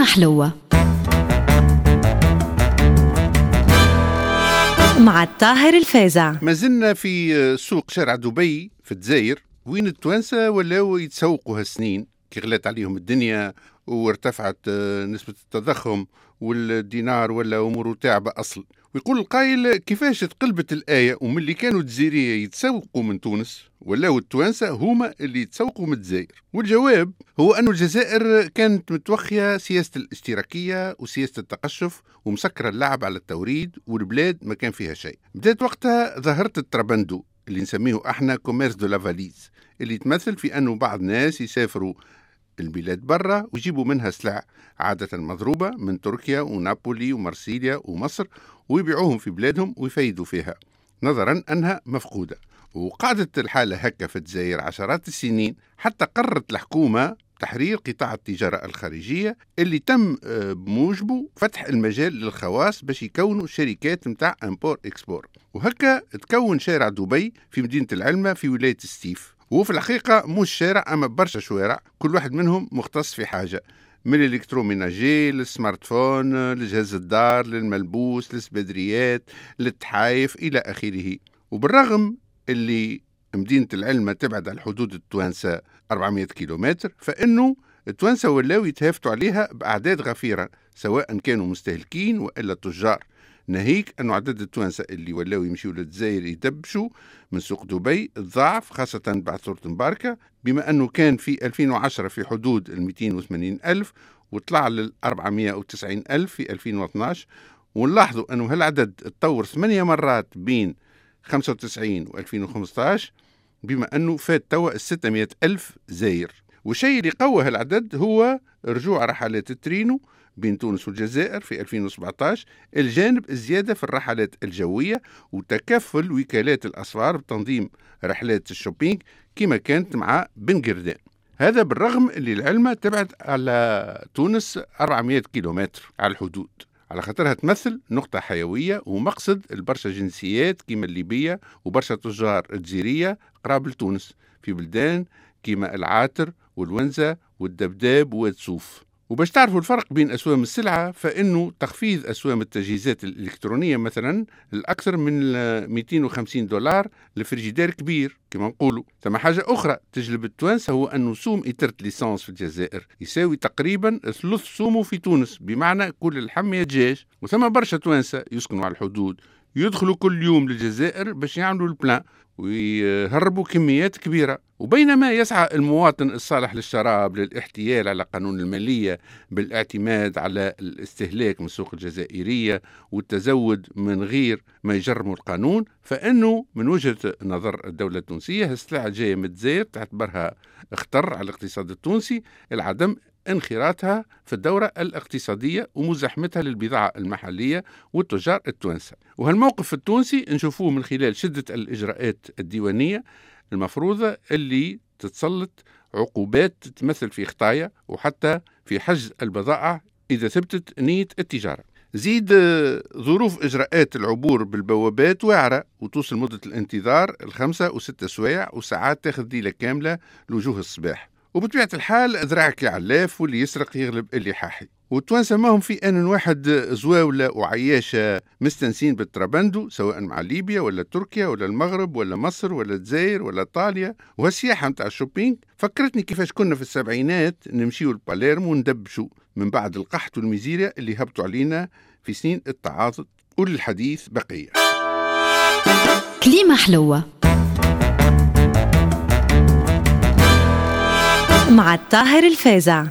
كليمة حلوة. مع الطاهر الفازع. ما زلنا في سوق شارع دبي في الجزائر وين التوانسة ولاو يتسوقوا هالسنين كي غلات عليهم الدنيا وارتفعت آه، نسبة التضخم والدينار ولا أموره تعبة أصل ويقول القائل كيفاش تقلبت الآية ومن اللي كانوا الجزائرية يتسوقوا من تونس؟ ولاو التوانسة هما اللي يتسوقوا من الجزائر. والجواب هو أن الجزائر كانت متوخية سياسة الاشتراكية وسياسة التقشف ومسكرة اللعب على التوريد والبلاد ما كان فيها شيء. بدأت وقتها ظاهرة التربندو اللي نسميه إحنا commerce de la valise اللي تمثل في أنه بعض الناس يسافروا البلاد برا ويجيبوا منها سلع عادة مضروبة من تركيا ونابولي ومرسيليا ومصر ويبيعوهم في بلادهم ويفيدوا فيها. نظرا أنها مفقودة. وقعدت الحالة هكا في الجزائر عشرات السنين حتى قررت الحكومة تحرير قطاع التجارة الخارجية اللي تم آه، بموجبه فتح المجال للخواص باش يكونوا شركات متاع import export وهكا تكون شارع دبي في مدينة العلمة في ولاية سطيف. وهو في الحقيقة مش شارع أما برشا شوارع كل واحد منهم مختص في حاجة من ال électroménager لل smartphone لجهاز الدار للملبوس للسبدريات للتحايف إلى آخره. وبالرغم اللي مدينة العلمة تبعد عن حدود التوانسة 400 كيلومتر فإنه التوانسة ولاو يتهافتوا عليها بأعداد غفيرة سواء كانوا مستهلكين وإلا تجار. ناهيك أنه عدد التوانسة اللي ولاو يمشيوا للجزائر يدبشوا من سوق دبي تضاعف خاصة بعد ثورة مباركة بما أنه كان في 2010 في حدود ال 280 ألف وطلع لل 490 ألف في 2012 ونلاحظوا أنه هالعدد تطور ثمانية مرات بين 95 و 2015 بما أنه فات توا 600 ألف زاير والشيء اللي قوى هالعدد هو رجوع رحلات الترينو بين تونس والجزائر في 2017 لجانب الزيادة في الرحلات الجوية وتكفل وكالات الأسفار بتنظيم رحلات ال shopping كما كانت مع بن قردان. هذا بالرغم اللي العلمة تبعد على تونس 400 كيلومتر على الحدود. على خاطرها تمثل نقطة حيوية ومقصد البرشا جنسيات كيما الليبية وبرشا تجار الجزيرية قراب لتونس في بلدان كيما العاتر والونزة والدبداب وتسوف وباش تعرفوا الفرق بين أسوام السلعة فإنه تخفيض أسوام التجهيزات الإلكترونية مثلا الأكثر من 250 دولار لفريجيدير كبير كما نقولوا. ثم حاجة أخرى تجلب التوانسة هو أنه سوم إترة ليسانس في الجزائر يساوي تقريبا ثلث سومه في تونس بمعنى كل الحمية دجاج وثم برشا توانسة يسكنوا على الحدود. يدخلوا كل يوم للجزائر باش يعملوا البلان ويهربوا كميات كبيرة. وبينما يسعى المواطن الصالح للشراب للاحتيال على قانون المالية بالاعتماد على الاستهلاك من السوق الجزائرية والتزود من غير ما يجرموا القانون فإنه من وجهة نظر الدولة التونسية السلعة جاية من تعتبرها اختر على الاقتصاد التونسي العدم انخراطها في الدورة الاقتصادية ومزاحمتها للبضاعة المحلية والتجار التوانسة وهالموقف التونسي نشوفوه من خلال شدة الإجراءات الديوانية المفروضة اللي تتسلط عقوبات تمثل في خطايا وحتى في حجز البضائع إذا ثبتت نية التجارة. زيد ظروف إجراءات العبور بالبوابات واعرة وتوصل مدة الانتظار الخمسة وستة سوايع وساعات تاخذ ليلة كاملة لوجوه الصباح. وبطبيعة الحال ذراعك علاف واللي يسرق يغلب اللي يحاحي. والتوانسة ماهم في آن واحد زواولة وعياشة مستنسين بالترابندو سواء مع ليبيا ولا تركيا ولا المغرب ولا مصر ولا الجزائر ولا إيطاليا. وهالسياحة متاع ال shopping فكرتني كيفاش كنا في السبعينات نمشيو لباليرمو وندبشو من بعد القحط والميزيريا اللي هبطوا علينا في سنين التعاطف وللحديث بقية. كليمة حلوة. مع الطاهر الفازع.